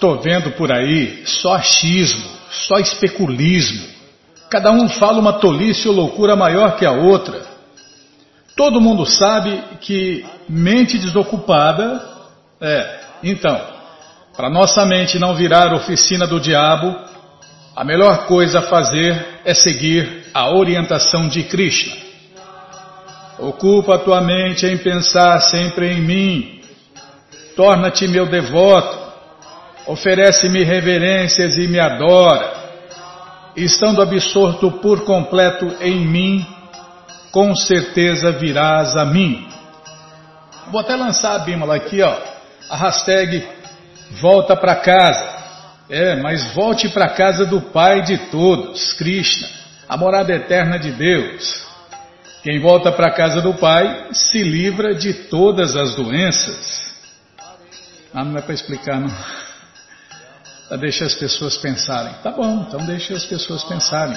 Tô vendo por aí só achismo, só especulismo. Cada um fala uma tolice ou loucura maior que a outra. Todo mundo sabe que mente desocupada é. Então, para nossa mente não virar oficina do diabo, a melhor coisa a fazer é seguir a orientação de Krishna. Ocupa a tua mente em pensar sempre em mim, torna-te meu devoto, oferece-me reverências e me adora. Estando absorto por completo em mim, com certeza virás a mim. Vou até lançar a Bímola aqui, ó, a hashtag volta para casa. É, mas volte para casa do Pai de todos, Krishna, a morada eterna de Deus. Quem volta para casa do Pai se livra de todas as doenças. Ah, não é para explicar, não. Deixa as pessoas pensarem. Tá bom, então deixa as pessoas pensarem.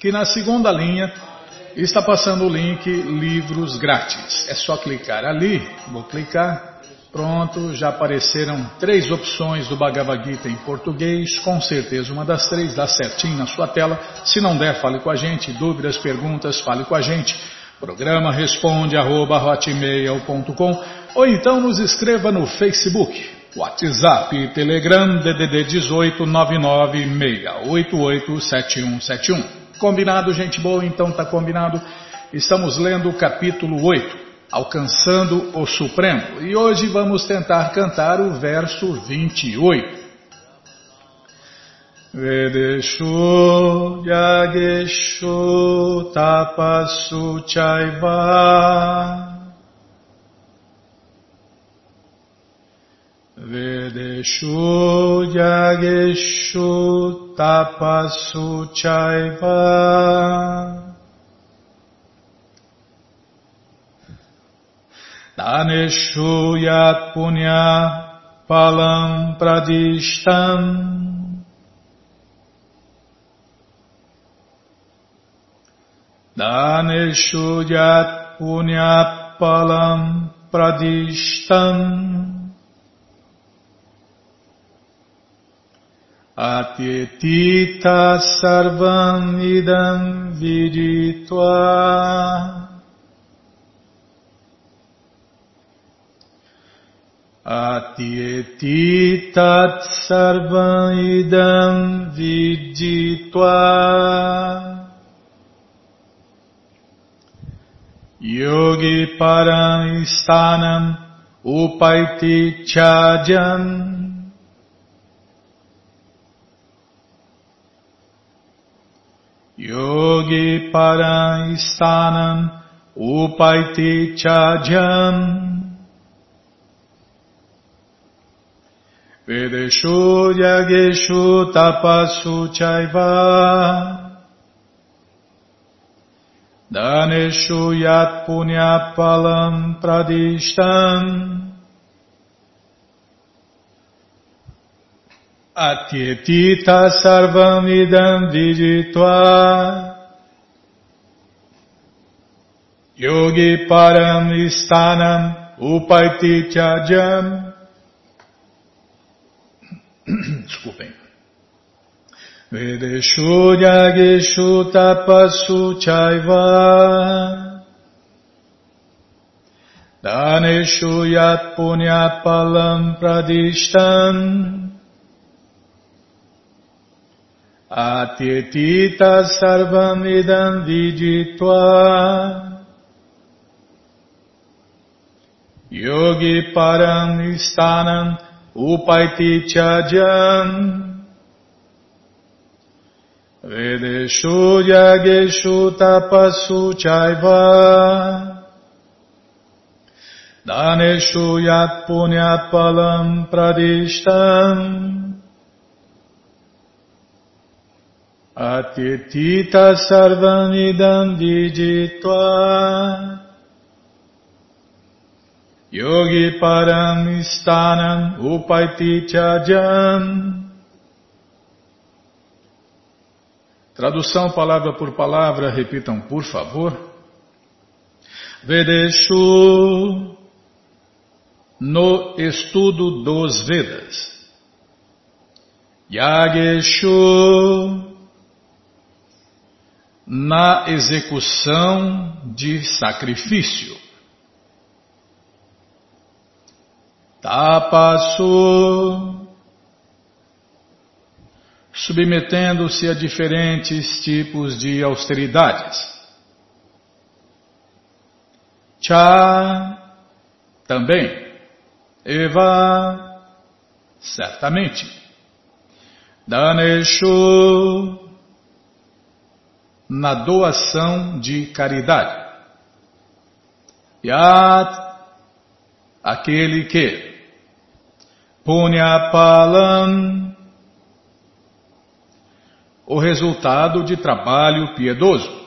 que na segunda linha está passando o link Livros Grátis. É só clicar ali, vou clicar, pronto, já apareceram três opções do Bhagavad Gita em português, com certeza uma das três dá certinho na sua tela. Se não der, fale com a gente, dúvidas, perguntas, fale com a gente. Programa responde arroba, ou então nos escreva no Facebook. WhatsApp, Telegram, DDD 18 996887171. Combinado, gente boa? Então tá combinado. Estamos lendo o capítulo 8, Alcançando o Supremo. E hoje vamos tentar cantar o verso 28. Vedeshu Yageshu Tapasu Chaiva Vedeshu Yageshu Tapasu Chaiva Daneshu Yat Punya Palam Pradishtam Daneshu Yat Punya Palam Pradishtam Atyetita sarvam idam viditva. Atyetitat sarvam idam viditva. Yogi param upaiti chajam Yogi Paraistanam Upaiti Chajam Vedeshu yageshu tapasu chaiva. Daneshu yat punyapalam pradishtam Atyetita sarvam idam viditva Yogi param istanam upaiti chajam Desculpem. Vedeshu yageshu tapasu chaiva. Daneshu yat punyapalam pradishtam Atyetita sarvam idam viditva Yogi param istanam upaiti chajam Vedeshu yageshu tapasu chaiva. Daneshu yat punyat palam pradishtam Atitita sarvanidam viditva Yogi param stanam upaiti chajam Tradução palavra por palavra, repitam por favor. Vedeshu no estudo dos Vedas. Yageshu na execução de sacrifício. Tapasu, submetendo-se a diferentes tipos de austeridades. Cha, também. Eva, certamente. Daneshu, na doação de caridade. Yat, aquele que Punyapalam, o resultado de trabalho piedoso.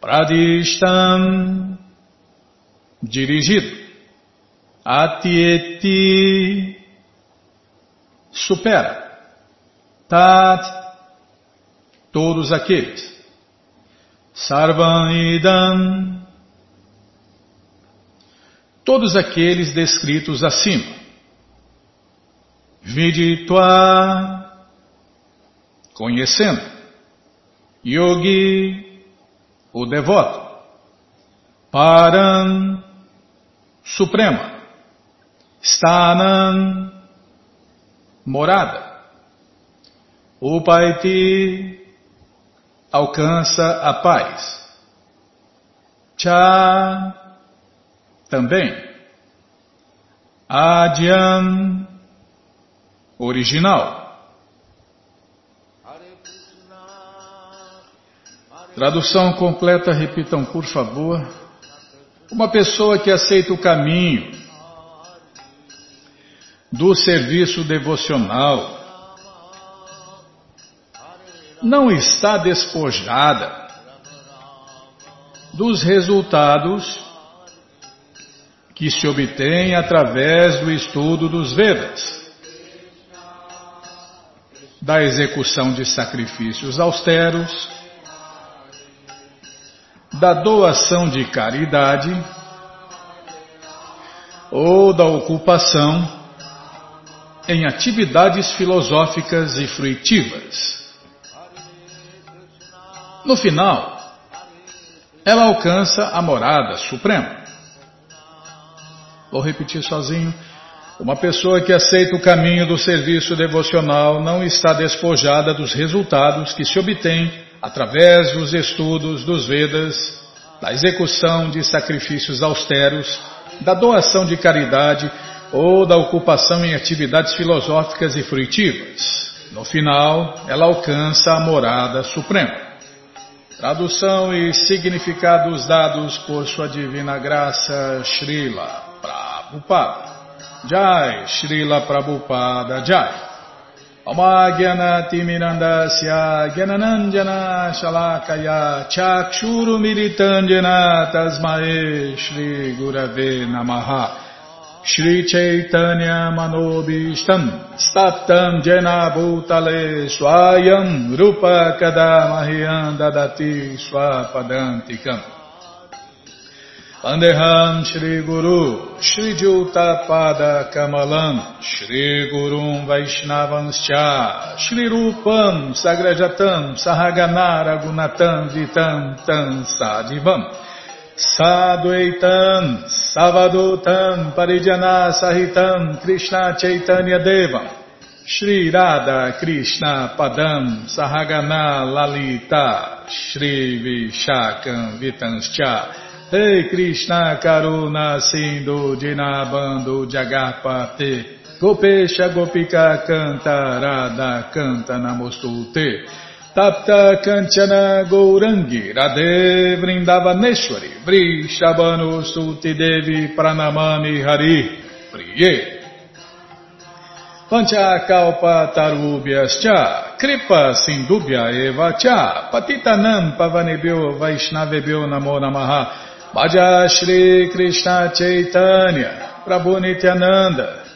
Pradishtam, dirigido. Atieti, supera. Tat, todos aqueles. Sarvanidam, todos aqueles descritos acima. Viditva, conhecendo. Yogi, o devoto. Param, suprema. Stanam, morada. Upaiti, alcança a paz. Cha também. Adyan original. Tradução completa, repitam por favor. Uma pessoa que aceita o caminho do serviço devocional não está despojada dos resultados que se obtém através do estudo dos Vedas, da execução de sacrifícios austeros, da doação de caridade ou da ocupação em atividades filosóficas e fruitivas. No final, ela alcança a morada suprema. Vou repetir sozinho. Uma pessoa que aceita o caminho do serviço devocional não está despojada dos resultados que se obtém através dos estudos dos Vedas, da execução de sacrifícios austeros, da doação de caridade ou da ocupação em atividades filosóficas e fruitivas. No final, ela alcança a morada suprema. Tradução e significados dados por Sua Divina Graça, Srila Prabhupada. Jai Srila Prabhupada Jai Amagyanaatimirandasya Gyananandjana Shalakaya Chakshuru Militandjana Tasmae Shri Gurave Namaha Shri Chaitanya Manobishtam Staptam Jena Bhutale Swayam Rupa Kadamahyam Dadati Swapadantikam. Andeham Shri Guru Shri Juta Pada Kamalam Shri Gurum Vaishnavanscha Shri Rupam Sagrajatam Sahaganara Gunatam Vitam Tam Sadivam Sadhuaitam Savadutam Parijana Sahitam Krishna Chaitanya Devam Shri Radha Krishna Padam Sahagana Lalita Shri Vishakam Vitanscha. Rei Krishna Karuna Sindhu Dinabando Jagapate Gopesha Gopika Canta Radha Canta Namostute Tapta Kanchana Gourangi Radhe Vrindavaneshwari Vrishabhanu Suti Devi Pranamani Hari Priye. Panchakalpa Tarubhyascha Kripa Sindubhya Eva Cha Patitanam Pavanebhyo Vaishnavebhyo Namo Namaha. Shri Krishna Chaitanya, Prabhu Nityananda,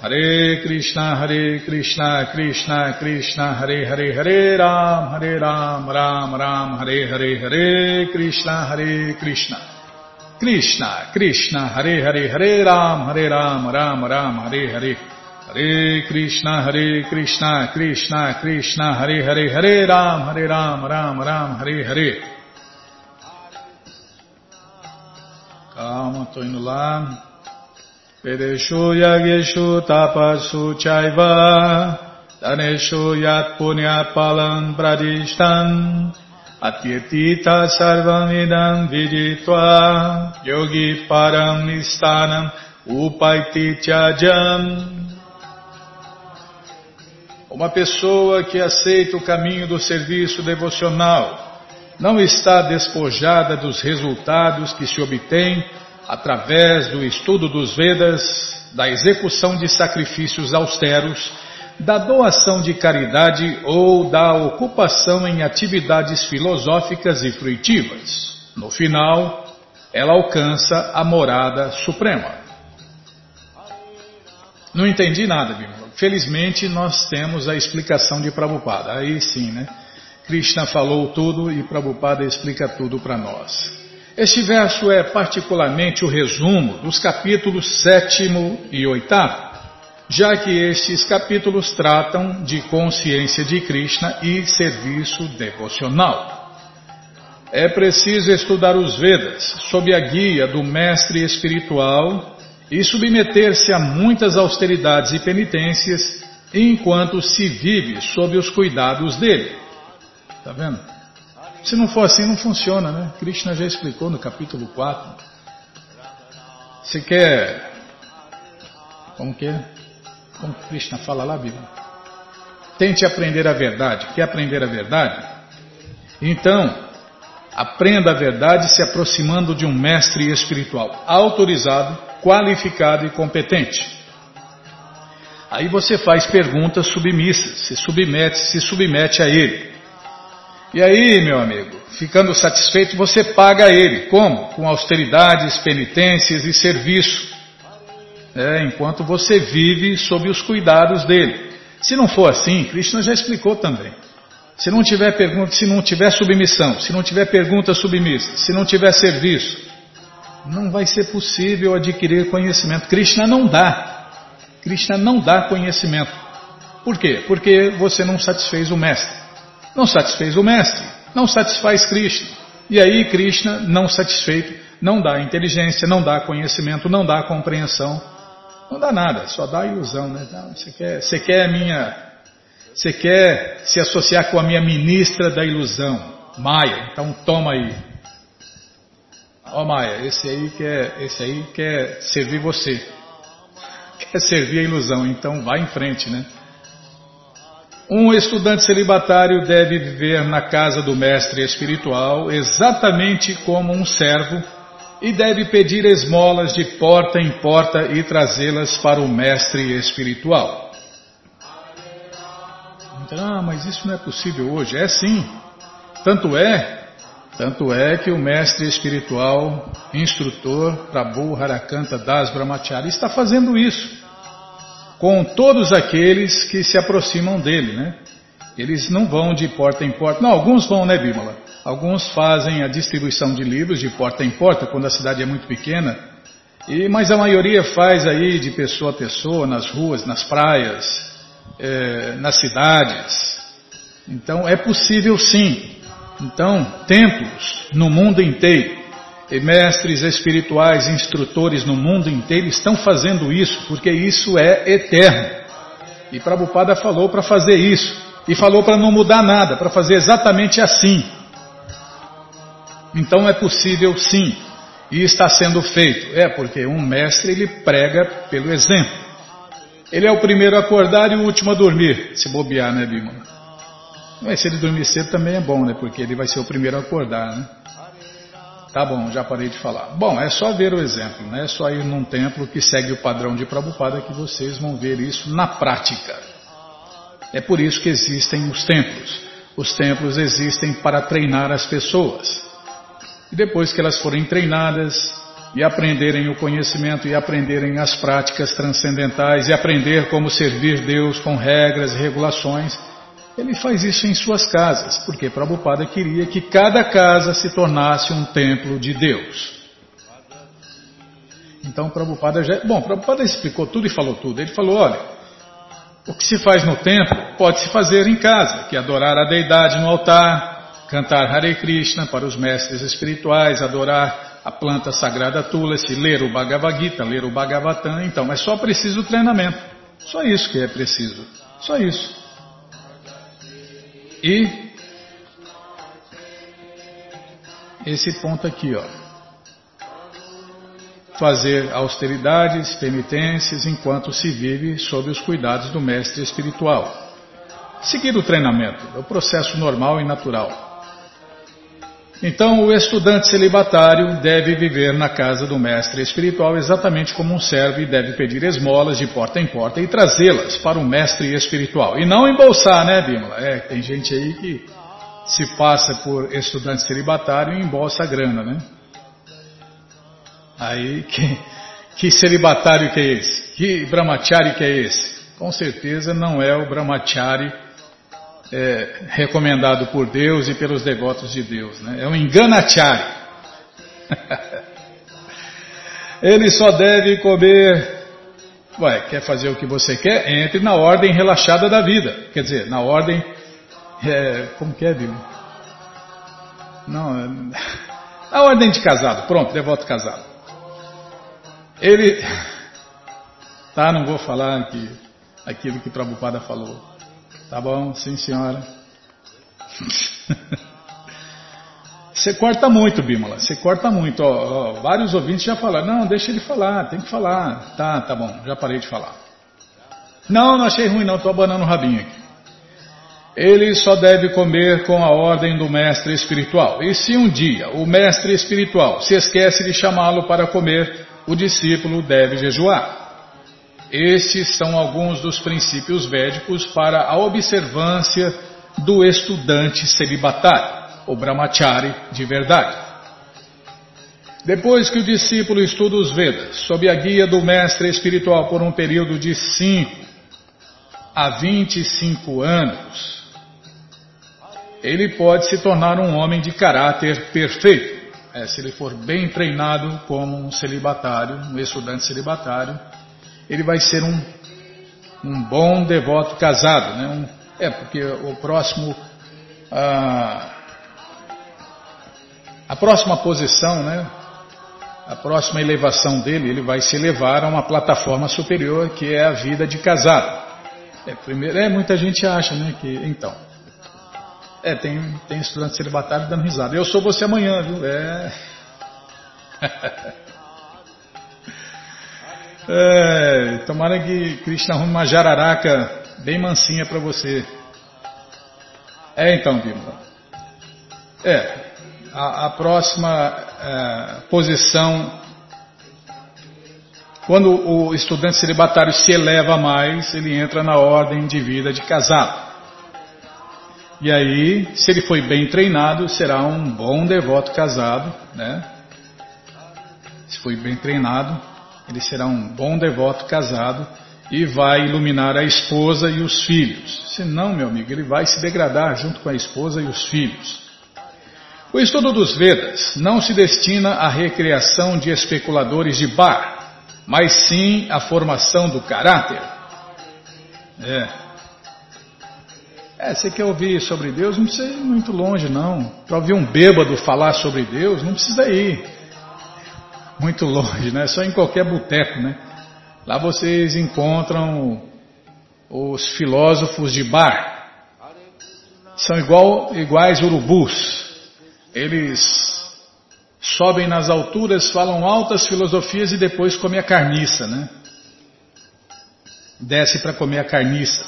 Krishna, Hare Krishna, Krishna Krishna, Hare Hare, Hare Ram, Hare Ram, Ram Ram, Hare Hare, Hare Krishna, Hare Krishna, Krishna Krishna, Hare Hare, Hare Ram, Hare Ram, Ram Ram, Hare Hare, Hare Krishna, Hare Krishna, Krishna Krishna, Hare Hare, Hare Ram, Hare Ram, Ram Ram, Hare Hare. Calma, estou indo lá. Pedeshu yageshu tapasu chaiva Daneshu yat punya palam pradishtan Atyetita sarvam idam viditva Yogi param nistanam upaiti chajam Uma pessoa que aceita o caminho do serviço devocional. Não está despojada dos resultados que se obtém através do estudo dos Vedas, da execução de sacrifícios austeros, da doação de caridade ou da ocupação em atividades filosóficas e fruitivas. No final, ela alcança a morada suprema. Não entendi nada, Bíblia. Felizmente, nós temos a explicação de Prabhupada. Aí sim, né? Krishna falou tudo e Prabhupada explica tudo para nós. Este verso é particularmente o resumo dos capítulos 7 e 8, já que estes capítulos tratam de consciência de Krishna e serviço devocional. É preciso estudar os Vedas sob a guia do mestre espiritual e submeter-se a muitas austeridades e penitências enquanto se vive sob os cuidados dele. Está vendo? Se não for assim, não funciona, né? Krishna já explicou no capítulo 4. Você quer. Como que é? Como Krishna fala lá, Bíblia? Tente aprender a verdade. Quer aprender a verdade? Então, aprenda a verdade se aproximando de um mestre espiritual autorizado, qualificado e competente. Aí você faz perguntas submissas, se submete, se submete a ele. E aí, meu amigo, ficando satisfeito, você paga a ele. Como? Com austeridades, penitências e serviço. É, enquanto você vive sob os cuidados dele. Se não for assim, Krishna já explicou também. Se não tiver pergunta, se não tiver submissão, se não tiver pergunta submissa, se não tiver serviço, não vai ser possível adquirir conhecimento. Krishna não dá. Krishna não dá conhecimento. Por quê? Porque você não satisfez o mestre. Não satisfez o mestre, não satisfaz Krishna. E aí Krishna, não satisfeito, não dá inteligência, não dá conhecimento, não dá compreensão. Não dá nada, só dá ilusão, né? Você quer, você quer a minha, você quer se associar com a minha ministra da ilusão, Maia? Então toma aí. Ó oh, Maia, esse aí quer, esse aí quer servir você, quer servir a ilusão, então vai em frente, né? Um estudante celibatário deve viver na casa do mestre espiritual exatamente como um servo e deve pedir esmolas de porta em porta e trazê-las para o mestre espiritual. Então, ah, mas isso não é possível hoje. É sim. Tanto é, tanto é que o mestre espiritual, instrutor Prabhu Harakanta Das Brahmachari está fazendo isso com todos aqueles que se aproximam dele, né? Eles não vão de porta em porta. Não, alguns vão, né, Bímola? Alguns fazem a distribuição de livros de porta em porta, quando a cidade é muito pequena. E, mas a maioria faz aí de pessoa a pessoa, nas ruas, nas praias, é, nas cidades. Então é possível sim. Então, templos no mundo inteiro e mestres espirituais, instrutores no mundo inteiro estão fazendo isso, porque isso é eterno. E Prabhupada falou para fazer isso, e falou para não mudar nada, para fazer exatamente assim. Então é possível sim, e está sendo feito. É porque um mestre ele prega pelo exemplo. Ele é o primeiro a acordar e o último a dormir, se bobear, né, Bima? Mas se ele dormir cedo também é bom, né? Porque ele vai ser o primeiro a acordar, né? Tá bom, já parei de falar. Bom, é só ver o exemplo, né? É só ir num templo que segue o padrão de Prabhupada que vocês vão ver isso na prática. É por isso que existem os templos. Os templos existem para treinar as pessoas. E depois que elas forem treinadas e aprenderem o conhecimento e aprenderem as práticas transcendentais e aprender como servir Deus com regras e regulações, ele faz isso em suas casas, porque Prabhupada queria que cada casa se tornasse um templo de Deus. Então Prabhupada já. Bom, Prabhupada explicou tudo e falou tudo. Ele falou: olha, o que se faz no templo pode se fazer em casa, que é adorar a deidade no altar, cantar Hare Krishna para os mestres espirituais, adorar a planta sagrada Tulasi, ler o Bhagavad Gita, ler o Bhagavatam. Então, mas só precisa o treinamento. Só isso que é preciso. Só isso. E esse ponto aqui, ó. Fazer austeridades, penitências, enquanto se vive sob os cuidados do mestre espiritual. Seguir o treinamento, é o processo normal e natural. Então, o estudante celibatário deve viver na casa do mestre espiritual exatamente como um servo e deve pedir esmolas de porta em porta e trazê-las para o mestre espiritual. E não embolsar, né, Bímola? É, tem gente aí que se passa por estudante celibatário e embolsa a grana, né? Aí, que, que celibatário que é esse? Que brahmachari que é esse? Com certeza não é o brahmachari é, recomendado por Deus e pelos devotos de Deus. Né? É um enganachari. Ele só deve comer. Ué, quer fazer o que você quer? Entre na ordem relaxada da vida. Quer dizer, na ordem. É, como que é, Bíblia? Não, é, na ordem de casado. Pronto, devoto casado. Ele. Tá, não vou falar aqui aquilo que Prabhupada falou. Tá bom, sim senhora. Você corta muito, Bímola. Você corta muito. Ó, ó, vários ouvintes já falaram. Não, deixa ele falar, tem que falar. Tá, tá bom, já parei de falar. Não, não achei ruim não, estou abanando o rabinho aqui. Ele só deve comer com a ordem do mestre espiritual. E se um dia o mestre espiritual se esquece de chamá-lo para comer, o discípulo deve jejuar. Estes são alguns dos princípios védicos para a observância do estudante celibatário, o brahmachari de verdade. Depois que o discípulo estuda os Vedas, sob a guia do mestre espiritual por um período de 5 a 25 anos, ele pode se tornar um homem de caráter perfeito. É, se ele for bem treinado como um celibatário, um estudante celibatário, ele vai ser um, um bom devoto casado. Né? Um, é, porque o próximo. A, próxima posição, né? a próxima elevação dele, ele vai se elevar a uma plataforma superior que é a vida de casado. É, primeiro, é muita gente acha, né, que então. É, tem, tem estudante celibatário dando risada. Eu sou você amanhã, viu? É. é tomara que Krishna arrume uma jararaca bem mansinha para você. É então, Bíblia. É, a, a próxima é, posição, quando o estudante celibatário se eleva mais, ele entra na ordem de vida de casado. E aí, se ele foi bem treinado, será um bom devoto casado, né? Se foi bem treinado, ele será um bom devoto casado e vai iluminar a esposa e os filhos. Se não, meu amigo, ele vai se degradar junto com a esposa e os filhos. O estudo dos Vedas não se destina à recriação de especuladores de bar, mas sim à formação do caráter. É. É, você quer ouvir sobre Deus? Não precisa ir muito longe, não. Para ouvir um bêbado falar sobre Deus, não precisa ir muito longe, né? Só em qualquer boteco, né? Lá vocês encontram os filósofos de bar. São igual, iguais urubus. Eles sobem nas alturas, falam altas filosofias e depois comem a carniça, né? Desce para comer a carniça.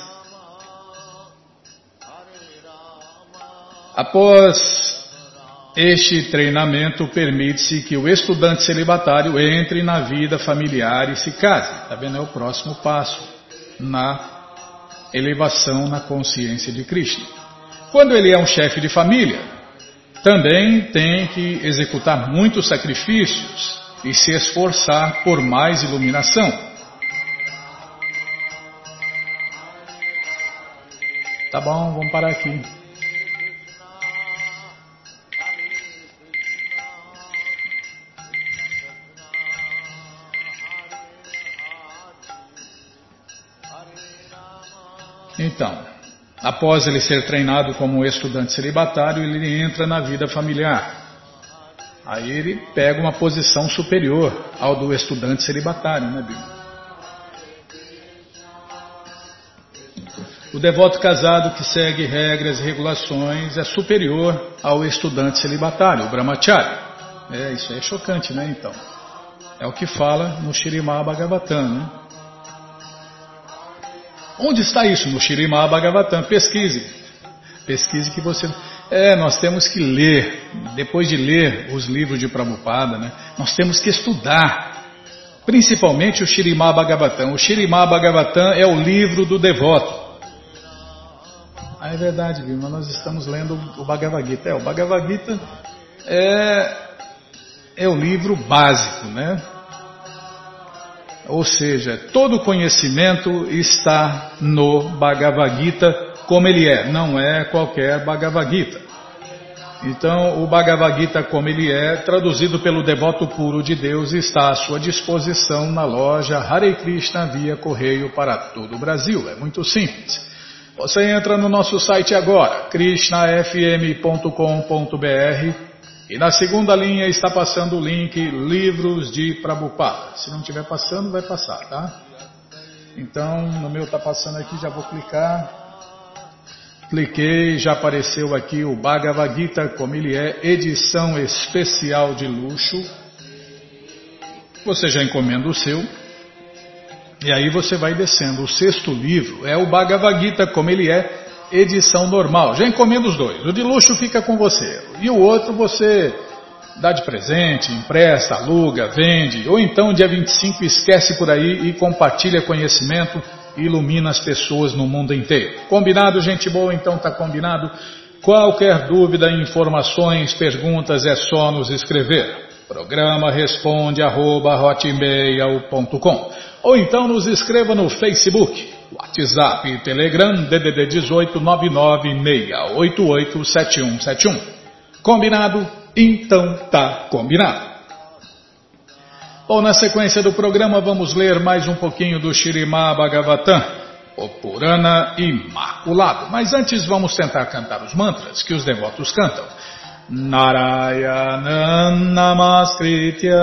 Após este treinamento, permite-se que o estudante celibatário entre na vida familiar e se case. Está vendo? É o próximo passo na elevação na consciência de Krishna. Quando ele é um chefe de família, também tem que executar muitos sacrifícios e se esforçar por mais iluminação. Tá bom, vamos parar aqui. Então, Após ele ser treinado como estudante celibatário, ele entra na vida familiar. Aí ele pega uma posição superior ao do estudante celibatário, né, Bíblia? O devoto casado que segue regras e regulações é superior ao estudante celibatário, o brahmachari. É, isso é chocante, né, então? É o que fala no Shirimá Bhagavatam, né? Onde está isso? No Shirimá Bhagavatam. Pesquise. Pesquise que você. É, nós temos que ler. Depois de ler os livros de Prabhupada, né, nós temos que estudar. Principalmente o Shirimá Bhagavatam. O Shirimá Bhagavatam é o livro do devoto. Ah, é verdade, Vilma, nós estamos lendo o Bhagavad Gita. É, o Bhagavad Gita é, é o livro básico, né? Ou seja, todo conhecimento está no Bhagavad Gita como ele é, não é qualquer Bhagavad Gita. Então, o Bhagavad Gita como ele é, traduzido pelo devoto puro de Deus, está à sua disposição na loja Hare Krishna via correio para todo o Brasil. É muito simples. Você entra no nosso site agora, krishnafm.com.br e na segunda linha está passando o link Livros de Prabhupada. Se não estiver passando, vai passar, tá? Então, no meu está passando aqui, já vou clicar. Cliquei, já apareceu aqui o Bhagavad Gita, como ele é, edição especial de luxo. Você já encomenda o seu. E aí você vai descendo. O sexto livro é o Bhagavad Gita, como ele é, edição normal. Já encomenda os dois. O de luxo fica com você. E o outro você dá de presente, empresta, aluga, vende. Ou então, dia 25, esquece por aí e compartilha conhecimento e ilumina as pessoas no mundo inteiro. Combinado, gente boa? Então tá combinado. Qualquer dúvida, informações, perguntas é só nos escrever. Programa responde arroba, ou então nos escreva no Facebook WhatsApp Telegram DDD 18 996887171. Combinado? Então tá combinado. Bom, na sequência do programa vamos ler mais um pouquinho do Shirimá Bhagavatam, o Purana Imaculado. Mas antes vamos tentar cantar os mantras que os devotos cantam. Narayanam Namaskritya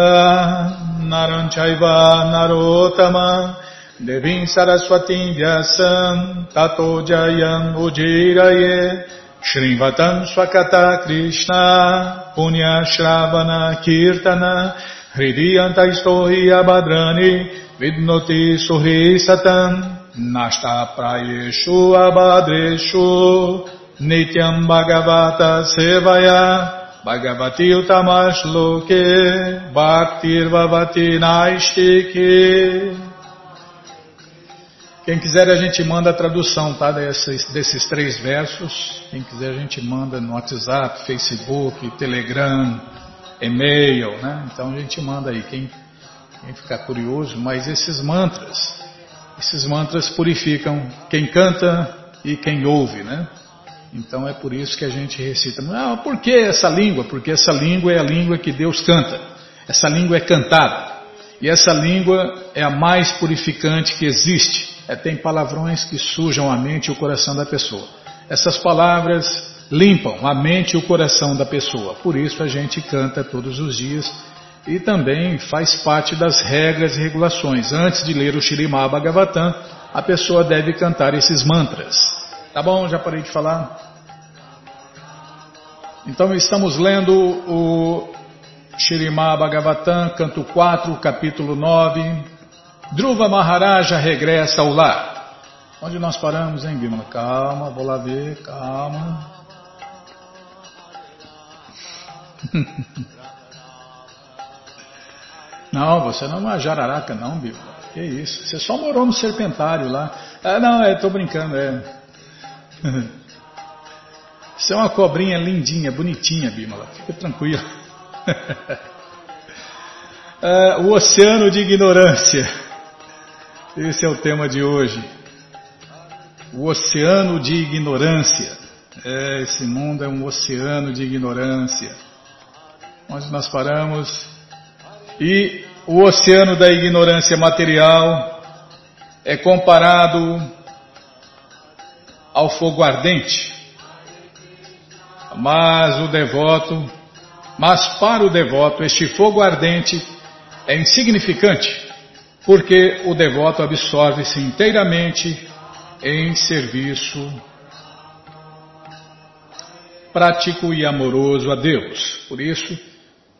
Naranchaiva Narotama Devim Saraswatim Vyasam Tato Jayam Ujiraye Shrivatam Swakata Krishna Punya Shravana Kirtana Hridiyanta Istohi Abhadrani Vidnoti Suhi Satam Nashta Prayeshu Abhadreshu Nityam Bhagavata Sevaya Bhagavati Utamash Loke Bhaktir Vavati Quem quiser a gente manda a tradução tá, desses, desses três versos. Quem quiser a gente manda no WhatsApp, Facebook, Telegram, e-mail, né? Então a gente manda aí. Quem, quem ficar curioso, mas esses mantras, esses mantras purificam quem canta e quem ouve, né? Então é por isso que a gente recita. Ah, por que essa língua? Porque essa língua é a língua que Deus canta. Essa língua é cantada. E essa língua é a mais purificante que existe. É, tem palavrões que sujam a mente e o coração da pessoa. Essas palavras limpam a mente e o coração da pessoa. Por isso a gente canta todos os dias e também faz parte das regras e regulações. Antes de ler o Shirimá Bhagavatam, a pessoa deve cantar esses mantras. Tá bom, já parei de falar. Então estamos lendo o Shirimá Bhagavatam, canto 4, capítulo 9. Dhruva Maharaja regressa ao lar. Onde nós paramos, hein, Bimala? Calma, vou lá ver, calma. Não, você não é uma jararaca não, Bimala. Que isso? Você só morou no serpentário lá. Ah, não, eu tô brincando, é. Isso é uma cobrinha lindinha, bonitinha, Bimala. Fica tranquilo. é, o oceano de ignorância. Esse é o tema de hoje. O oceano de ignorância. É, esse mundo é um oceano de ignorância. Onde nós paramos. E o oceano da ignorância material é comparado ao fogo ardente. Mas o devoto, mas para o devoto este fogo ardente é insignificante, porque o devoto absorve-se inteiramente em serviço prático e amoroso a Deus. Por isso,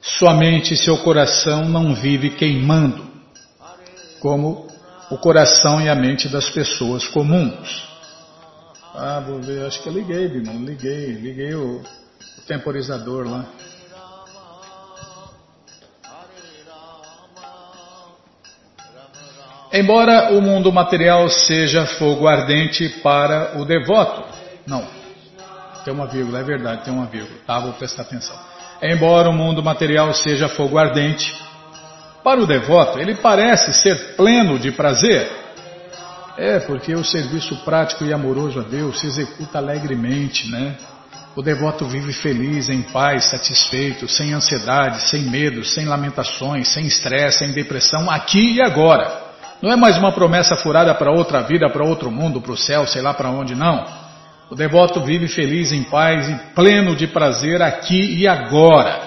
somente seu coração não vive queimando, como o coração e a mente das pessoas comuns. Ah, vou ver, acho que eu liguei, irmão, liguei, liguei o temporizador lá. Embora o mundo material seja fogo ardente para o devoto, não, tem uma vírgula, é verdade, tem uma vírgula, tá? Vou prestar atenção. Embora o mundo material seja fogo ardente, para o devoto ele parece ser pleno de prazer é, porque o serviço prático e amoroso a Deus se executa alegremente, né? O devoto vive feliz, em paz, satisfeito, sem ansiedade, sem medo, sem lamentações, sem estresse, sem depressão, aqui e agora. Não é mais uma promessa furada para outra vida, para outro mundo, para o céu, sei lá para onde, não. O devoto vive feliz, em paz e pleno de prazer aqui e agora.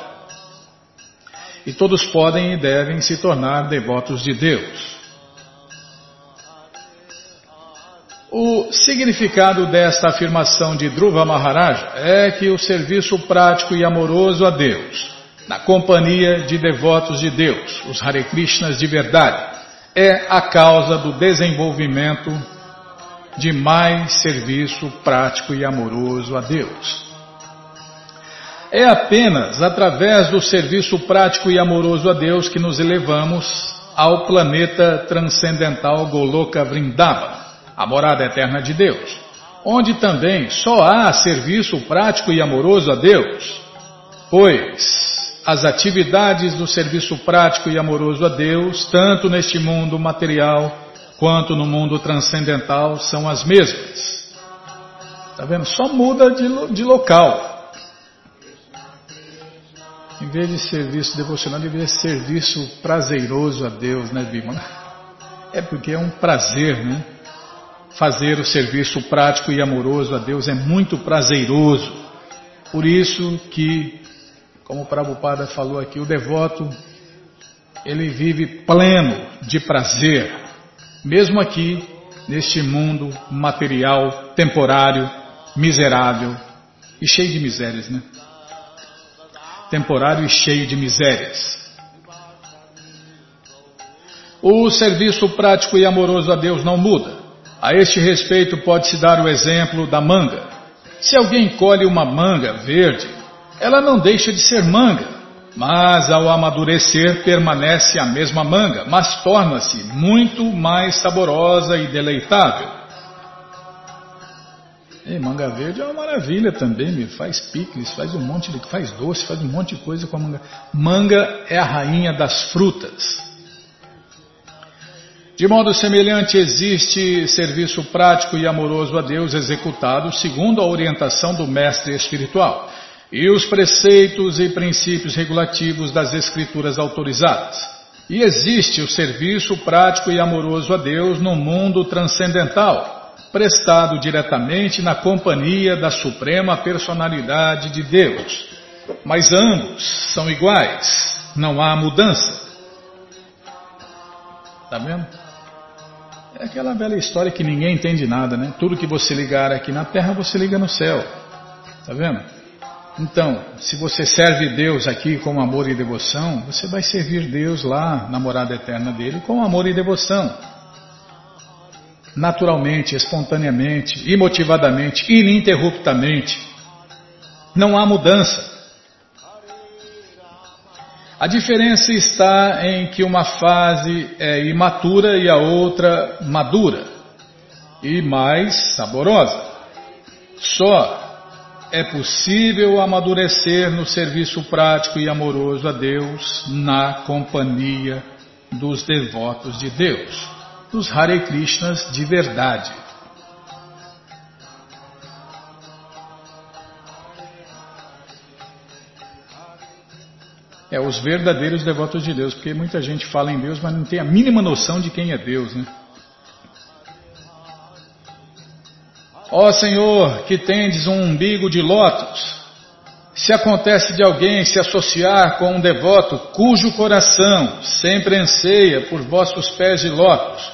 E todos podem e devem se tornar devotos de Deus. O significado desta afirmação de Dhruva Maharaj é que o serviço prático e amoroso a Deus, na companhia de devotos de Deus, os Hare Krishnas de verdade, é a causa do desenvolvimento de mais serviço prático e amoroso a Deus. É apenas através do serviço prático e amoroso a Deus que nos elevamos ao planeta transcendental Goloka Vrindavan a morada eterna de Deus, onde também só há serviço prático e amoroso a Deus, pois as atividades do serviço prático e amoroso a Deus, tanto neste mundo material quanto no mundo transcendental, são as mesmas. Está vendo? Só muda de, de local. Em vez de serviço devocional, deveria ser serviço prazeroso a Deus, né, Bima? É porque é um prazer, né? Fazer o serviço prático e amoroso a Deus é muito prazeroso. Por isso que Como o Prabhupada falou aqui, o devoto, ele vive pleno de prazer, mesmo aqui, neste mundo material, temporário, miserável e cheio de misérias, né? Temporário e cheio de misérias. O serviço prático e amoroso a Deus não muda. A este respeito pode-se dar o exemplo da manga. Se alguém colhe uma manga verde, ela não deixa de ser manga, mas ao amadurecer permanece a mesma manga, mas torna-se muito mais saborosa e deleitável. E manga verde é uma maravilha também, me faz picles, faz um monte de, faz doce, faz um monte de coisa com a manga. Manga é a rainha das frutas. De modo semelhante, existe serviço prático e amoroso a Deus executado segundo a orientação do mestre espiritual e os preceitos e princípios regulativos das escrituras autorizadas. E existe o serviço prático e amoroso a Deus no mundo transcendental, prestado diretamente na companhia da Suprema Personalidade de Deus. Mas ambos são iguais, não há mudança. Está vendo? É aquela velha história que ninguém entende nada, né? Tudo que você ligar aqui na terra, você liga no céu. Tá vendo? Então, se você serve Deus aqui com amor e devoção, você vai servir Deus lá na morada eterna dele com amor e devoção. Naturalmente, espontaneamente, imotivadamente, ininterruptamente. Não há mudança. A diferença está em que uma fase é imatura e a outra madura e mais saborosa. Só é possível amadurecer no serviço prático e amoroso a Deus na companhia dos devotos de Deus, dos Hare Krishnas de verdade. É, os verdadeiros devotos de Deus, porque muita gente fala em Deus, mas não tem a mínima noção de quem é Deus, né? Ó Senhor, que tendes um umbigo de lótus, se acontece de alguém se associar com um devoto cujo coração sempre anseia por vossos pés de lótus,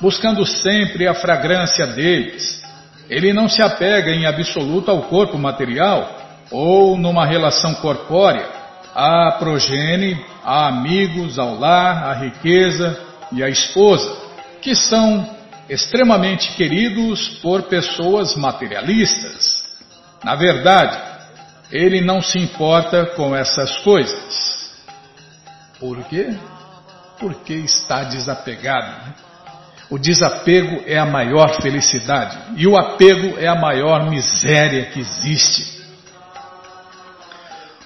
buscando sempre a fragrância deles, ele não se apega em absoluto ao corpo material ou numa relação corpórea, a progene, a amigos, ao lar, à riqueza e à esposa, que são extremamente queridos por pessoas materialistas. Na verdade, ele não se importa com essas coisas. Por quê? Porque está desapegado. Né? O desapego é a maior felicidade e o apego é a maior miséria que existe.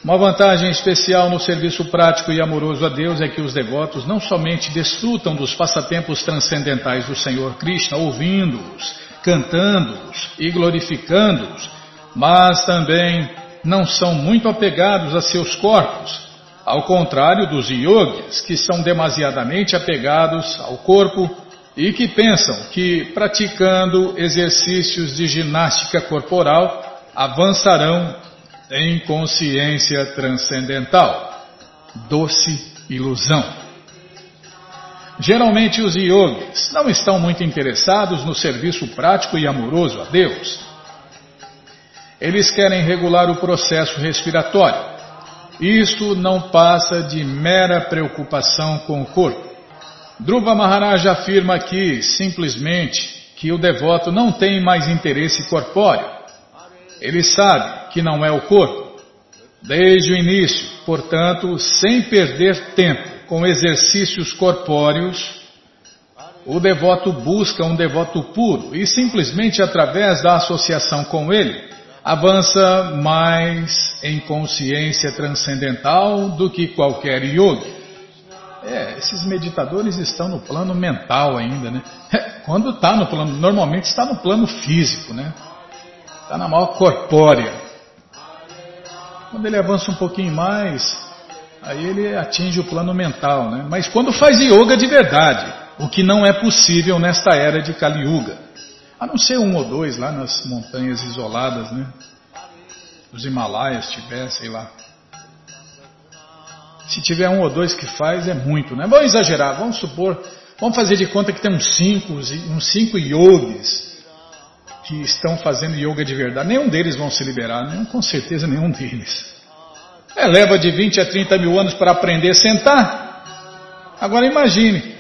Uma vantagem especial no serviço prático e amoroso a Deus é que os devotos não somente desfrutam dos passatempos transcendentais do Senhor Krishna, ouvindo-os, cantando-os e glorificando-os, mas também não são muito apegados a seus corpos, ao contrário dos yogis, que são demasiadamente apegados ao corpo e que pensam que, praticando exercícios de ginástica corporal, avançarão em consciência transcendental. Doce ilusão. Geralmente os yogis não estão muito interessados no serviço prático e amoroso a Deus. Eles querem regular o processo respiratório. Isto não passa de mera preocupação com o corpo. Dhruva Maharaj afirma aqui, simplesmente, que o devoto não tem mais interesse corpóreo. Ele sabe que não é o corpo. Desde o início, portanto, sem perder tempo com exercícios corpóreos, o devoto busca um devoto puro e simplesmente através da associação com ele avança mais em consciência transcendental do que qualquer yogi. É, esses meditadores estão no plano mental ainda, né? Quando está no plano, normalmente está no plano físico, né? Está na maior corpórea. Quando ele avança um pouquinho mais, aí ele atinge o plano mental, né? Mas quando faz yoga de verdade, o que não é possível nesta era de Kali Yuga, a não ser um ou dois lá nas montanhas isoladas, né? Os Himalaias, tiver, sei lá. Se tiver um ou dois que faz, é muito, né? Vamos exagerar, vamos supor, vamos fazer de conta que tem uns cinco, uns cinco yogis que estão fazendo yoga de verdade. Nenhum deles vão se liberar, né? com certeza nenhum deles. É, leva de 20 a 30 mil anos para aprender a sentar. Agora imagine,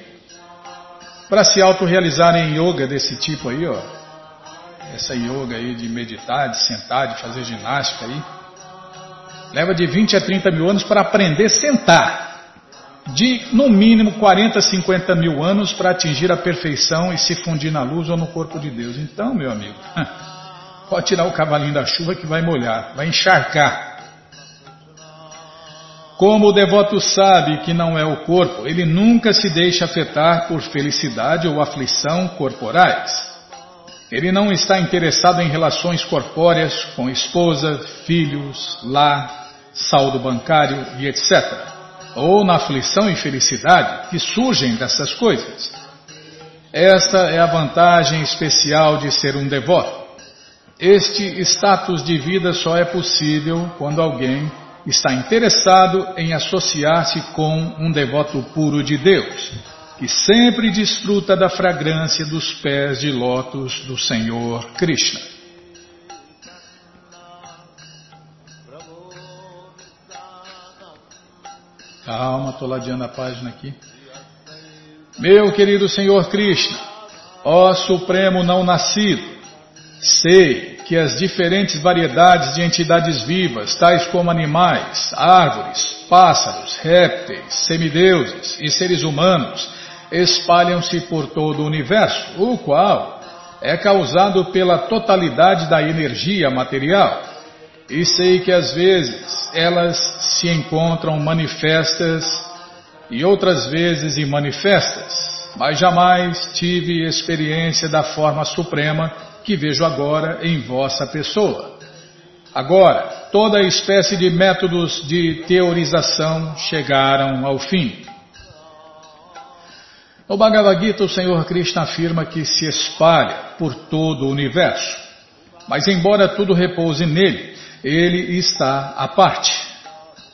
para se autorrealizar em yoga desse tipo aí, ó, essa yoga aí de meditar, de sentar, de fazer ginástica aí, leva de 20 a 30 mil anos para aprender a sentar. De no mínimo 40 a 50 mil anos para atingir a perfeição e se fundir na luz ou no corpo de Deus. Então, meu amigo, pode tirar o cavalinho da chuva que vai molhar, vai encharcar. Como o devoto sabe que não é o corpo, ele nunca se deixa afetar por felicidade ou aflição corporais. Ele não está interessado em relações corpóreas com esposa, filhos, lar, saldo bancário e etc. Ou na aflição e felicidade que surgem dessas coisas. Esta é a vantagem especial de ser um devoto. Este status de vida só é possível quando alguém está interessado em associar-se com um devoto puro de Deus, que sempre desfruta da fragrância dos pés de lótus do Senhor Krishna. Calma, estou ladeando a página aqui. Meu querido Senhor Krishna, ó Supremo não nascido, sei que as diferentes variedades de entidades vivas, tais como animais, árvores, pássaros, répteis, semideuses e seres humanos, espalham-se por todo o universo, o qual é causado pela totalidade da energia material. E sei que às vezes elas se encontram manifestas e outras vezes imanifestas, mas jamais tive experiência da forma suprema que vejo agora em vossa pessoa. Agora, toda espécie de métodos de teorização chegaram ao fim. No Bhagavad Gita, o Senhor Krishna afirma que se espalha por todo o universo. Mas, embora tudo repouse nele, ele está à parte.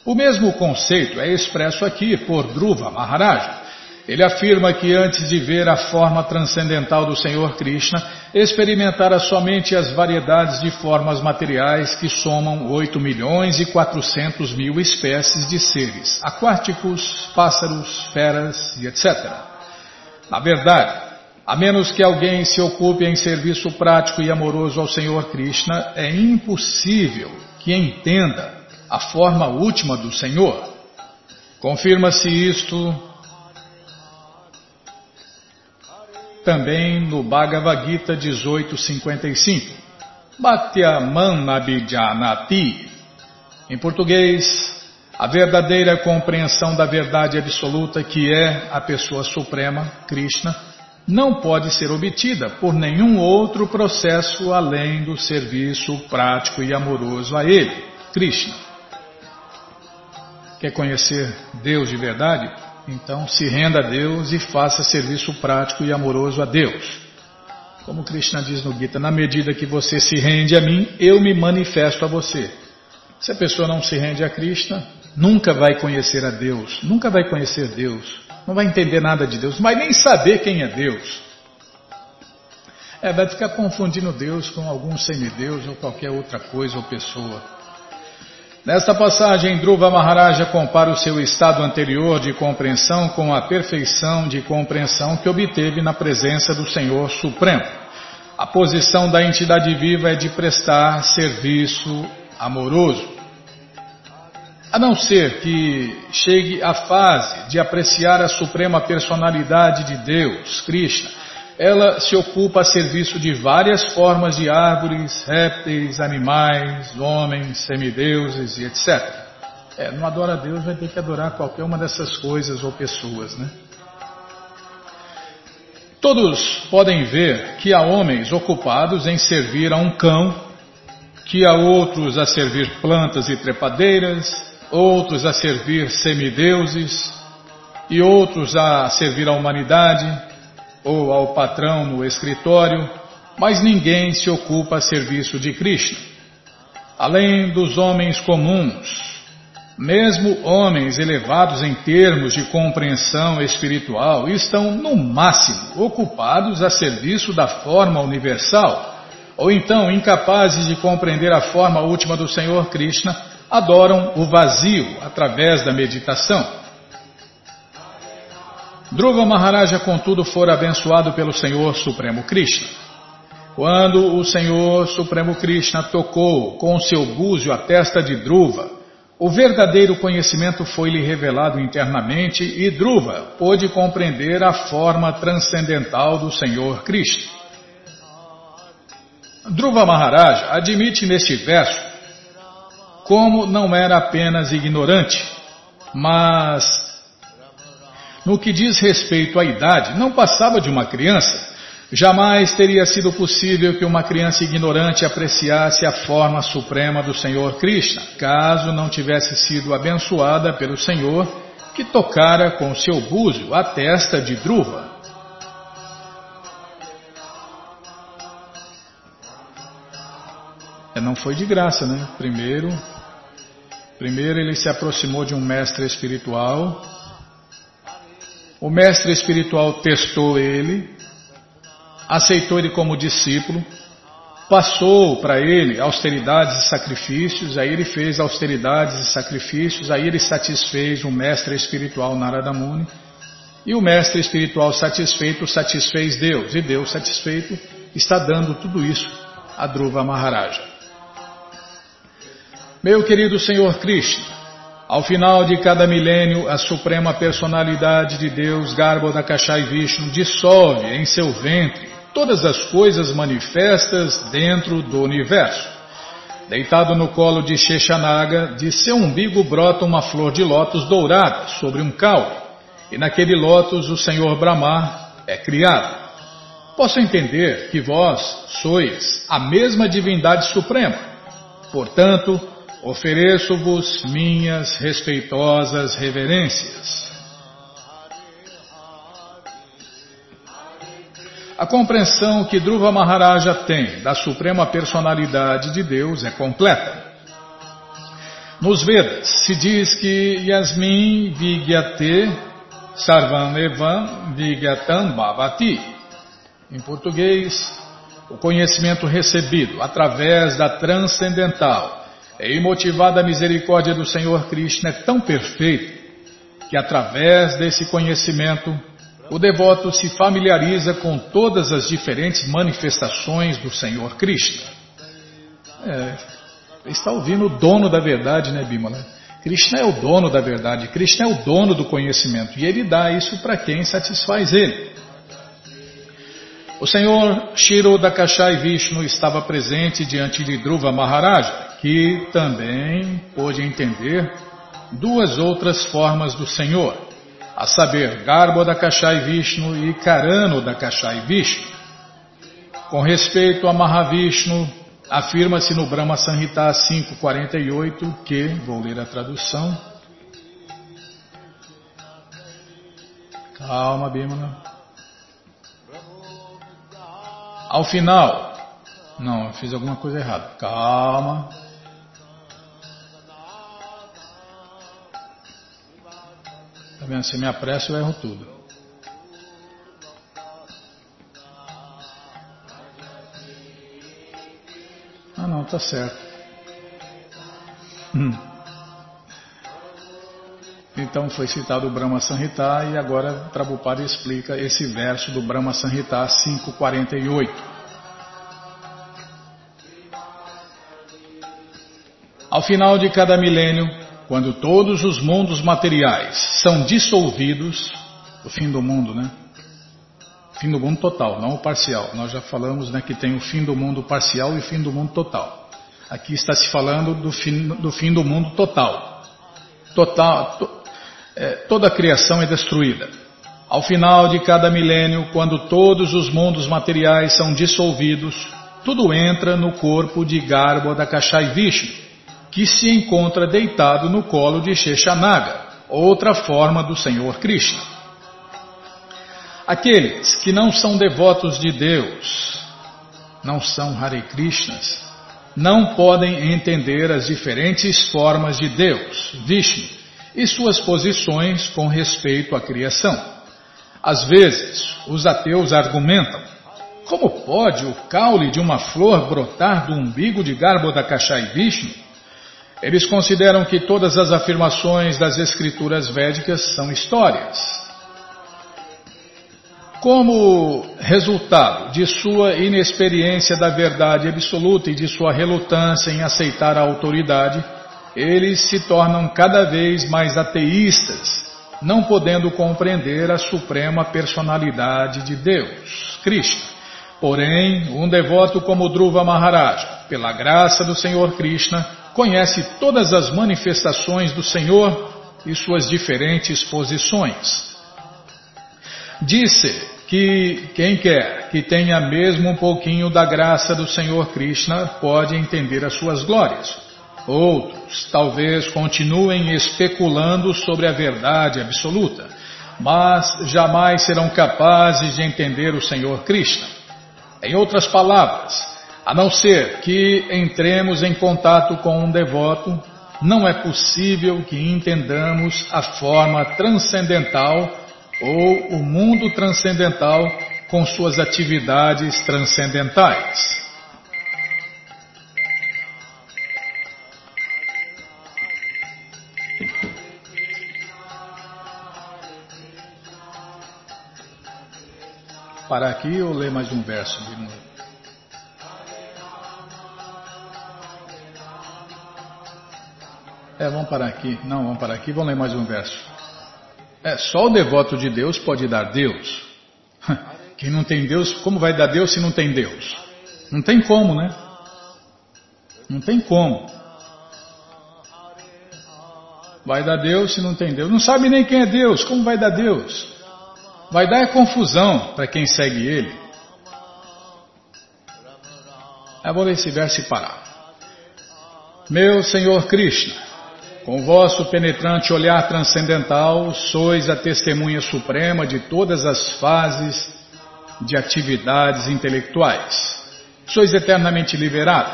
O mesmo conceito é expresso aqui por Dhruva Maharaja, ele afirma que antes de ver a forma transcendental do Senhor Krishna, experimentara somente as variedades de formas materiais que somam 8 milhões e 400 mil espécies de seres, aquáticos, pássaros, feras e etc. Na verdade, a menos que alguém se ocupe em serviço prático e amoroso ao Senhor Krishna, é impossível que entenda a forma última do Senhor. Confirma-se isto também no Bhagavad Gita 1855. Bhatyaman Abhijanati. Em português, a verdadeira compreensão da verdade absoluta, que é a pessoa suprema, Krishna, não pode ser obtida por nenhum outro processo além do serviço prático e amoroso a Ele, Krishna. Quer conhecer Deus de verdade? Então se renda a Deus e faça serviço prático e amoroso a Deus. Como Krishna diz no Gita, na medida que você se rende a mim, eu me manifesto a você. Se a pessoa não se rende a Krishna, nunca vai conhecer a Deus, nunca vai conhecer Deus, não vai entender nada de Deus, mas nem saber quem é Deus. É, vai ficar confundindo Deus com algum semideus ou qualquer outra coisa ou pessoa. Nesta passagem, Dhruva Maharaja compara o seu estado anterior de compreensão com a perfeição de compreensão que obteve na presença do Senhor Supremo. A posição da entidade viva é de prestar serviço amoroso. A não ser que chegue à fase de apreciar a suprema personalidade de Deus, Krishna, ela se ocupa a serviço de várias formas de árvores, répteis, animais, homens, semideuses e etc. É, não adora Deus, vai ter que adorar qualquer uma dessas coisas ou pessoas, né? Todos podem ver que há homens ocupados em servir a um cão, que há outros a servir plantas e trepadeiras, outros a servir semideuses e outros a servir a humanidade ou ao patrão no escritório, mas ninguém se ocupa a serviço de Krishna. Além dos homens comuns, Mesmo homens elevados em termos de compreensão espiritual estão, no máximo, ocupados a serviço da forma universal, ou então, incapazes de compreender a forma última do Senhor Krishna, adoram o vazio através da meditação. Dhruva Maharaja, contudo, fora abençoado pelo Senhor Supremo Krishna. Quando o Senhor Supremo Krishna tocou com seu búzio a testa de Dhruva, o verdadeiro conhecimento foi-lhe revelado internamente e Dhruva pôde compreender a forma transcendental do Senhor Cristo. Dhruva Maharaj admite neste verso como não era apenas ignorante, mas no que diz respeito à idade, não passava de uma criança Jamais teria sido possível que uma criança ignorante apreciasse a forma suprema do Senhor Krishna, caso não tivesse sido abençoada pelo Senhor que tocara com seu búzio a testa de Dhruva. É, não foi de graça, né? Primeiro, primeiro ele se aproximou de um mestre espiritual. O mestre espiritual testou ele, aceitou ele como discípulo, passou para ele austeridades e sacrifícios, aí ele fez austeridades e sacrifícios, aí ele satisfez o mestre espiritual Narada Muni, e o mestre espiritual satisfeito satisfez Deus, e Deus satisfeito está dando tudo isso a Dhruva Maharaja. Meu querido Senhor Krishna, ao final de cada milênio, a suprema personalidade de Deus, Garbo Dakashai Vishnu, dissolve em seu ventre todas as coisas manifestas dentro do universo. Deitado no colo de Sheshanaga, de seu umbigo brota uma flor de lótus dourada sobre um caule, e naquele lótus o Senhor Brahma é criado. Posso entender que vós sois a mesma divindade suprema. Portanto, ofereço-vos minhas respeitosas reverências. A compreensão que Dhruva Maharaja tem da suprema personalidade de Deus é completa. Nos Vedas se diz que Yasmin Vigyate Sarvam Evam Vigyatam Bhavati. Em português, o conhecimento recebido através da transcendental e imotivada misericórdia do Senhor Krishna é tão perfeito que através desse conhecimento o devoto se familiariza com todas as diferentes manifestações do Senhor Krishna. É, está ouvindo o dono da verdade, né, Bimala? Krishna é o dono da verdade, Krishna é o dono do conhecimento e ele dá isso para quem satisfaz ele. O Senhor Shiro Dakashai Vishnu estava presente diante de Dhruva Maharaja, que também pôde entender duas outras formas do Senhor a saber, Garbo da Kashai Vishnu e Karano da Kashai Vishnu. Com respeito a Mahavishnu, afirma-se no Brahma Sanhita 548 que, vou ler a tradução. Calma, Bimala. Ao final, não, eu fiz alguma coisa errada. Calma. Vendo? Se me apresso, eu erro tudo. Ah, não, tá certo. Hum. Então foi citado o Brahma Sanhita e agora Prabhupada explica esse verso do Brahma Sanhita 548. Ao final de cada milênio, quando todos os mundos materiais são dissolvidos, o fim do mundo, né? Fim do mundo total, não o parcial. Nós já falamos né, que tem o fim do mundo parcial e o fim do mundo total. Aqui está se falando do fim do, fim do mundo total. Total, to, é, toda a criação é destruída. Ao final de cada milênio, quando todos os mundos materiais são dissolvidos, tudo entra no corpo de Garbo da Kashai Vishnu que se encontra deitado no colo de Sheshanaga, outra forma do Senhor Krishna. Aqueles que não são devotos de Deus, não são Hare Krishnas, não podem entender as diferentes formas de Deus, Vishnu, e suas posições com respeito à criação. Às vezes, os ateus argumentam: como pode o caule de uma flor brotar do umbigo de Garbhodakashai Vishnu? Eles consideram que todas as afirmações das escrituras védicas são histórias. Como resultado de sua inexperiência da verdade absoluta e de sua relutância em aceitar a autoridade, eles se tornam cada vez mais ateístas, não podendo compreender a suprema personalidade de Deus, Krishna. Porém, um devoto como Dhruva Maharaja, pela graça do Senhor Krishna, conhece todas as manifestações do Senhor e suas diferentes posições. Disse que quem quer que tenha mesmo um pouquinho da graça do Senhor Krishna pode entender as suas glórias. Outros talvez continuem especulando sobre a verdade absoluta, mas jamais serão capazes de entender o Senhor Krishna. Em outras palavras, a não ser que entremos em contato com um devoto, não é possível que entendamos a forma transcendental ou o mundo transcendental com suas atividades transcendentais. Para aqui ou ler mais um verso de É, vamos parar aqui. Não, vamos parar aqui. Vamos ler mais um verso. É, só o devoto de Deus pode dar Deus. Quem não tem Deus, como vai dar Deus se não tem Deus? Não tem como, né? Não tem como. Vai dar Deus se não tem Deus. Não sabe nem quem é Deus, como vai dar Deus? Vai dar é confusão para quem segue Ele. Eu vou ler esse verso e parar. Meu Senhor Krishna, com vosso penetrante olhar transcendental, sois a testemunha suprema de todas as fases de atividades intelectuais. Sois eternamente liberado.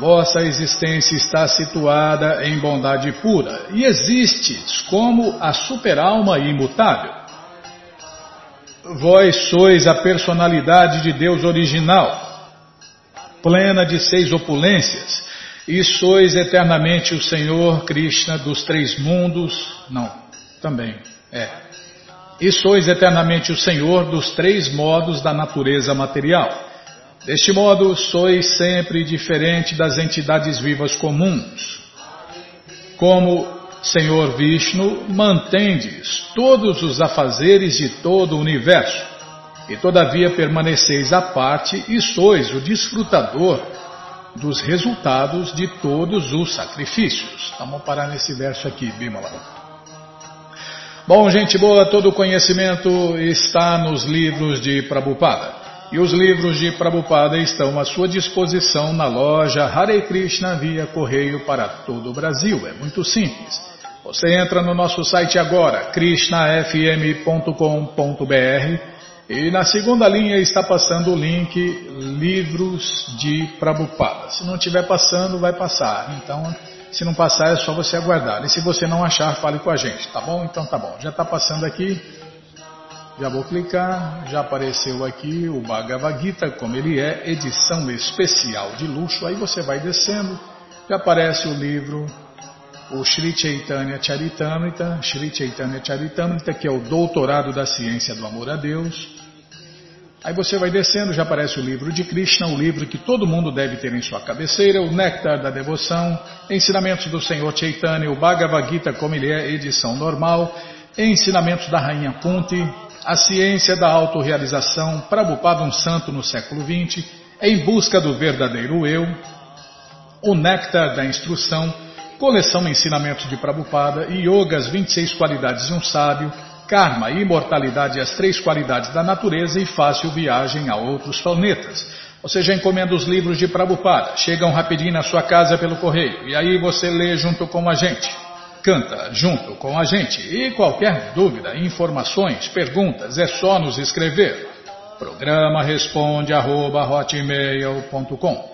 Vossa existência está situada em bondade pura e existes como a superalma imutável. Vós sois a personalidade de Deus original, plena de seis opulências e sois eternamente o Senhor Krishna dos três mundos. Não, também é. E sois eternamente o Senhor dos três modos da natureza material. Deste modo, sois sempre diferente das entidades vivas comuns. Como Senhor Vishnu, mantendes todos os afazeres de todo o universo, e todavia permaneceis à parte e sois o desfrutador dos resultados de todos os sacrifícios. Vamos parar nesse verso aqui, Bimala. Bom, gente boa, todo o conhecimento está nos livros de Prabhupada. E os livros de Prabhupada estão à sua disposição na loja Hare Krishna via correio para todo o Brasil. É muito simples. Você entra no nosso site agora, krishnafm.com.br e na segunda linha está passando o link Livros de Prabhupada. Se não estiver passando, vai passar. Então, se não passar, é só você aguardar. E se você não achar, fale com a gente, tá bom? Então tá bom. Já está passando aqui. Já vou clicar. Já apareceu aqui o Bhagavad Gita, como ele é, edição especial de luxo. Aí você vai descendo. Já aparece o livro o Sri Chaitanya Charitamrita, Sri Chaitanya Charitamrita, que é o doutorado da ciência do amor a Deus. Aí você vai descendo, já aparece o livro de Krishna, o livro que todo mundo deve ter em sua cabeceira, o Néctar da Devoção, Ensinamentos do Senhor Chaitanya, o Bhagavad Gita como ele é, edição normal, Ensinamentos da Rainha Kunti, A Ciência da Autorealização, Prabhupada um Santo no século XX, Em Busca do Verdadeiro Eu, o Néctar da Instrução, Coleção Ensinamentos de Prabhupada, Yoga, as 26 Qualidades de um Sábio, karma, imortalidade as três qualidades da natureza e fácil viagem a outros planetas. Você já encomenda os livros de Prabhupada, chegam rapidinho na sua casa pelo correio, e aí você lê junto com a gente, canta junto com a gente. E qualquer dúvida, informações, perguntas, é só nos escrever. Programa responde arroba hotmail.com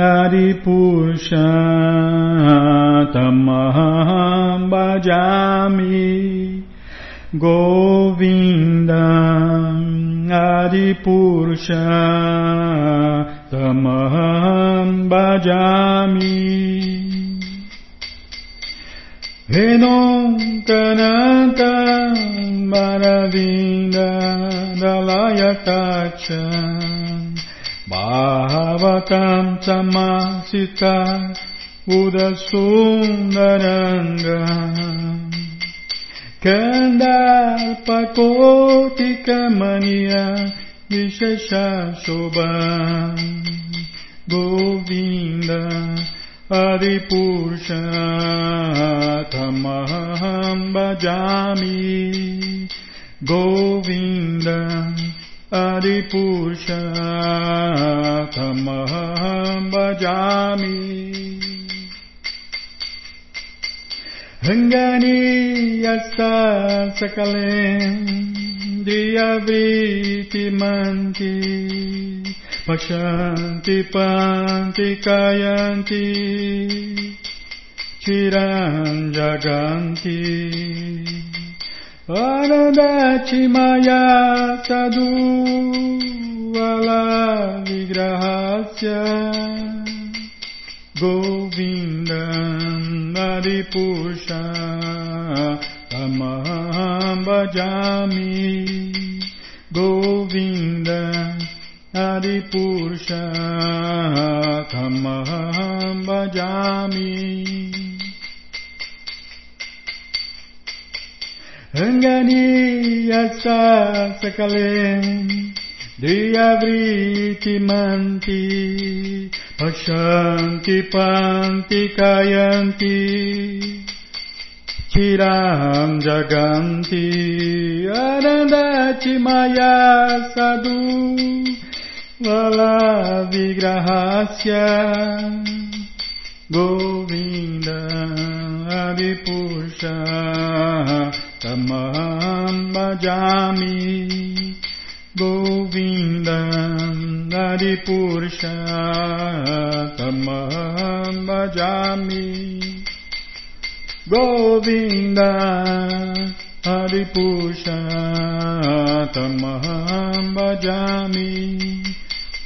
हरिपुरुषतमः भजामि गोविन्द हरिपुरुषतमहं भजामि वेणोङ्कनतमरविन्दलयकाक्ष Bhavakantamasita Kandalpakotikamania Vishashobha Govinda Adipursha Tamaham Bhajami Govinda हरिपुरुषमहं भजामि रङ्गनीयस सकलेन्द्रियवीतिमन्ति पशन्ति पान्ति कयन्ति चिरञ्जगन्ति Anandati Maya Sadhu Ala Vigrahasya Govinda Adipusha Tamaham Bhajami Govinda Adipusha Tamaham Bhajami Angani yasa sakalem diavriti manti pashanti panti kayanti chiram jaganti anandati maya sadu vala vigrahasya govinda adipushah Tamaham bhajami Govindam Naripurusha Tamaham bhajami Govinda Haripusha Tamaham bhajami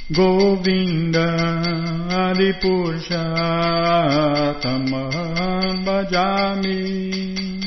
Govinda Haripusha Tamaham bhajami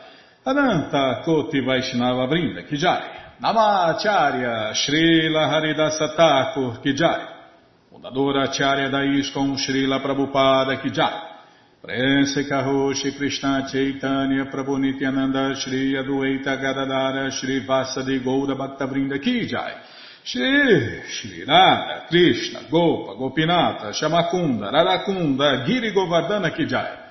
Ananta Koti Vaishnava Brinda Kijai, Namacharya Srila Haridasa Thakur Kijai, Fundadora Acharya da Srila Prabhupada Kijai, Prense Karoshi Krishna Chaitanya Prabhu Nityananda Shri Adueita Gadadara Shri Vasadi Bhakta Brinda Kijai, Shri Shri Nada Krishna Gopa Gopinata Shamakunda Radakunda Giri Govardhana Kijai,